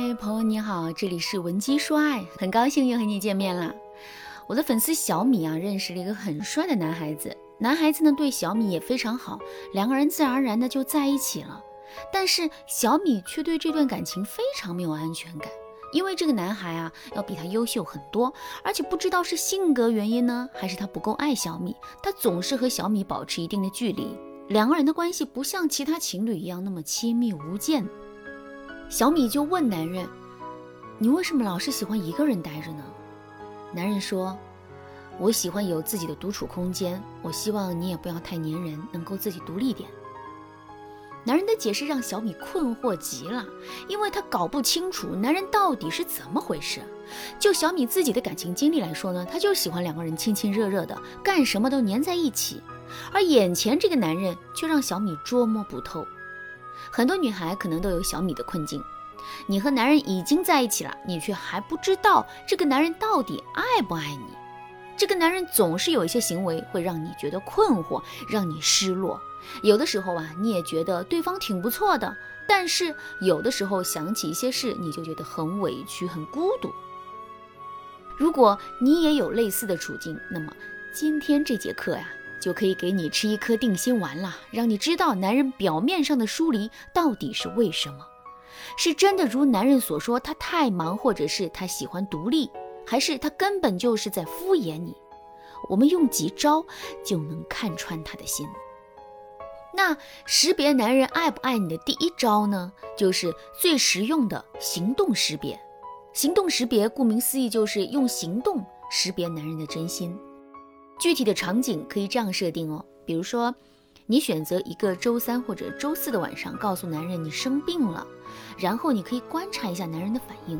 嗨，朋友你好，这里是文姬说爱，很高兴又和你见面了。我的粉丝小米啊，认识了一个很帅的男孩子，男孩子呢对小米也非常好，两个人自然而然的就在一起了。但是小米却对这段感情非常没有安全感，因为这个男孩啊要比他优秀很多，而且不知道是性格原因呢，还是他不够爱小米，他总是和小米保持一定的距离，两个人的关系不像其他情侣一样那么亲密无间。小米就问男人：“你为什么老是喜欢一个人待着呢？”男人说：“我喜欢有自己的独处空间，我希望你也不要太粘人，能够自己独立点。”男人的解释让小米困惑极了，因为他搞不清楚男人到底是怎么回事。就小米自己的感情经历来说呢，他就喜欢两个人亲亲热热的，干什么都粘在一起，而眼前这个男人却让小米捉摸不透。很多女孩可能都有小米的困境，你和男人已经在一起了，你却还不知道这个男人到底爱不爱你。这个男人总是有一些行为会让你觉得困惑，让你失落。有的时候啊，你也觉得对方挺不错的，但是有的时候想起一些事，你就觉得很委屈、很孤独。如果你也有类似的处境，那么今天这节课呀。就可以给你吃一颗定心丸了，让你知道男人表面上的疏离到底是为什么，是真的如男人所说他太忙，或者是他喜欢独立，还是他根本就是在敷衍你？我们用几招就能看穿他的心。那识别男人爱不爱你的第一招呢，就是最实用的行动识别。行动识别顾名思义就是用行动识别男人的真心。具体的场景可以这样设定哦，比如说，你选择一个周三或者周四的晚上，告诉男人你生病了，然后你可以观察一下男人的反应。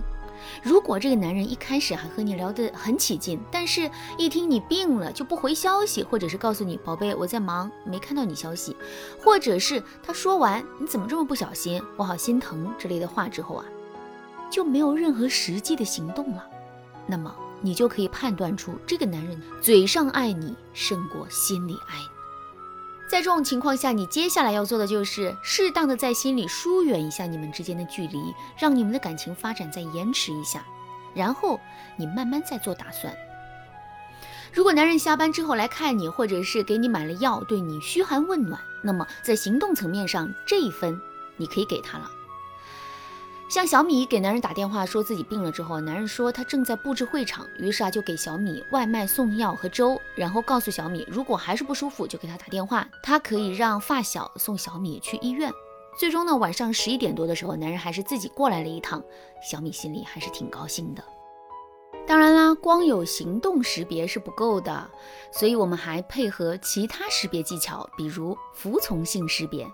如果这个男人一开始还和你聊得很起劲，但是一听你病了就不回消息，或者是告诉你宝贝我在忙没看到你消息，或者是他说完你怎么这么不小心，我好心疼之类的话之后啊，就没有任何实际的行动了，那么。你就可以判断出这个男人嘴上爱你胜过心里爱你。在这种情况下，你接下来要做的就是适当的在心里疏远一下你们之间的距离，让你们的感情发展再延迟一下，然后你慢慢再做打算。如果男人下班之后来看你，或者是给你买了药，对你嘘寒问暖，那么在行动层面上这一分你可以给他了。像小米给男人打电话说自己病了之后，男人说他正在布置会场，于是啊就给小米外卖送药和粥，然后告诉小米如果还是不舒服就给他打电话，他可以让发小送小米去医院。最终呢，晚上十一点多的时候，男人还是自己过来了一趟，小米心里还是挺高兴的。当然啦，光有行动识别是不够的，所以我们还配合其他识别技巧，比如服从性识别。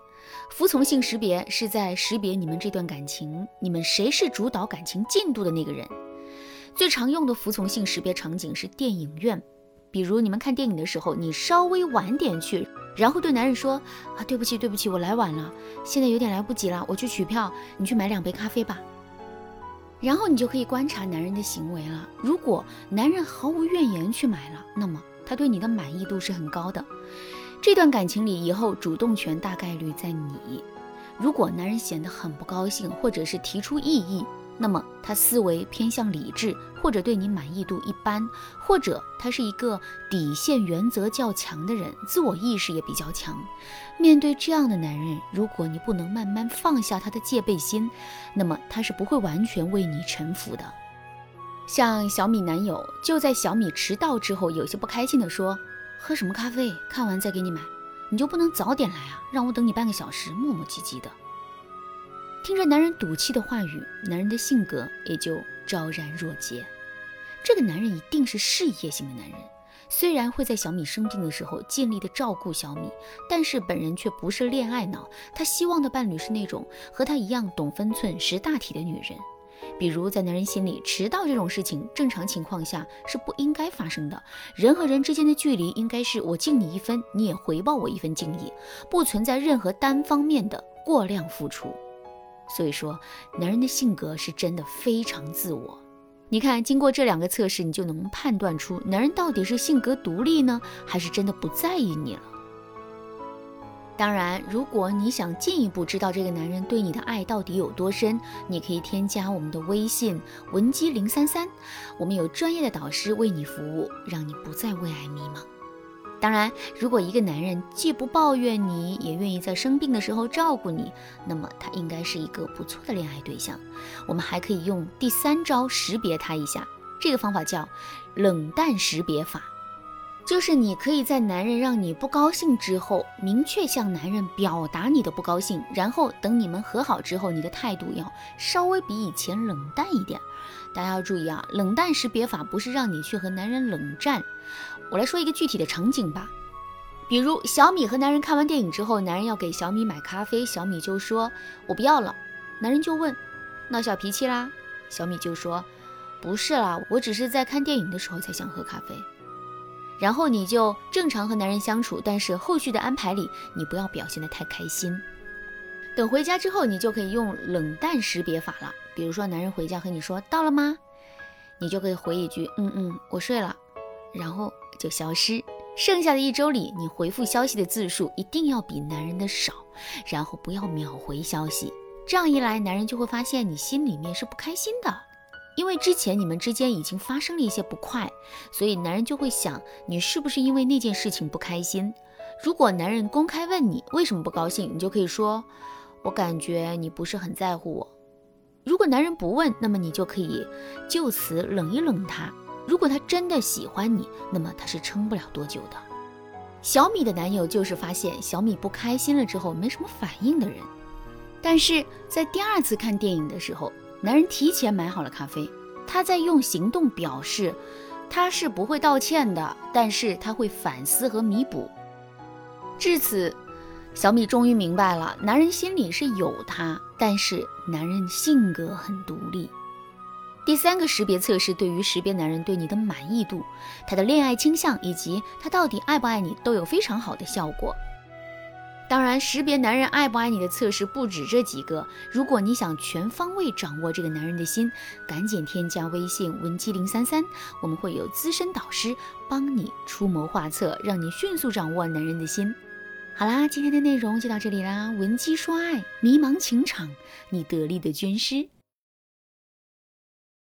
服从性识别是在识别你们这段感情，你们谁是主导感情进度的那个人。最常用的服从性识别场景是电影院，比如你们看电影的时候，你稍微晚点去，然后对男人说：“啊，对不起，对不起，我来晚了，现在有点来不及了，我去取票，你去买两杯咖啡吧。”然后你就可以观察男人的行为了。如果男人毫无怨言去买了，那么他对你的满意度是很高的。这段感情里，以后主动权大概率在你。如果男人显得很不高兴，或者是提出异议，那么他思维偏向理智，或者对你满意度一般，或者他是一个底线原则较强的人，自我意识也比较强。面对这样的男人，如果你不能慢慢放下他的戒备心，那么他是不会完全为你臣服的。像小米男友，就在小米迟到之后，有些不开心地说。喝什么咖啡？看完再给你买，你就不能早点来啊？让我等你半个小时，磨磨唧唧的。听着男人赌气的话语，男人的性格也就昭然若揭。这个男人一定是事业型的男人，虽然会在小米生病的时候尽力的照顾小米，但是本人却不是恋爱脑。他希望的伴侣是那种和他一样懂分寸、识大体的女人。比如，在男人心里，迟到这种事情，正常情况下是不应该发生的。人和人之间的距离，应该是我敬你一分，你也回报我一分敬意，不存在任何单方面的过量付出。所以说，男人的性格是真的非常自我。你看，经过这两个测试，你就能判断出男人到底是性格独立呢，还是真的不在意你了。当然，如果你想进一步知道这个男人对你的爱到底有多深，你可以添加我们的微信文姬零三三，我们有专业的导师为你服务，让你不再为爱迷茫。当然，如果一个男人既不抱怨你，也愿意在生病的时候照顾你，那么他应该是一个不错的恋爱对象。我们还可以用第三招识别他一下，这个方法叫冷淡识别法。就是你可以在男人让你不高兴之后，明确向男人表达你的不高兴，然后等你们和好之后，你的态度要稍微比以前冷淡一点。大家要注意啊，冷淡识别法不是让你去和男人冷战。我来说一个具体的场景吧，比如小米和男人看完电影之后，男人要给小米买咖啡，小米就说我不要了。男人就问闹小脾气啦？小米就说不是啦，我只是在看电影的时候才想喝咖啡。然后你就正常和男人相处，但是后续的安排里，你不要表现得太开心。等回家之后，你就可以用冷淡识别法了。比如说，男人回家和你说到了吗？你就可以回一句嗯嗯，我睡了，然后就消失。剩下的一周里，你回复消息的字数一定要比男人的少，然后不要秒回消息。这样一来，男人就会发现你心里面是不开心的。因为之前你们之间已经发生了一些不快，所以男人就会想你是不是因为那件事情不开心。如果男人公开问你为什么不高兴，你就可以说：“我感觉你不是很在乎我。”如果男人不问，那么你就可以就此冷一冷他。如果他真的喜欢你，那么他是撑不了多久的。小米的男友就是发现小米不开心了之后没什么反应的人，但是在第二次看电影的时候。男人提前买好了咖啡，他在用行动表示他是不会道歉的，但是他会反思和弥补。至此，小米终于明白了，男人心里是有他，但是男人性格很独立。第三个识别测试对于识别男人对你的满意度、他的恋爱倾向以及他到底爱不爱你都有非常好的效果。当然，识别男人爱不爱你的测试不止这几个。如果你想全方位掌握这个男人的心，赶紧添加微信文姬零三三，我们会有资深导师帮你出谋划策，让你迅速掌握男人的心。好啦，今天的内容就到这里啦。文姬说爱，迷茫情场，你得力的军师。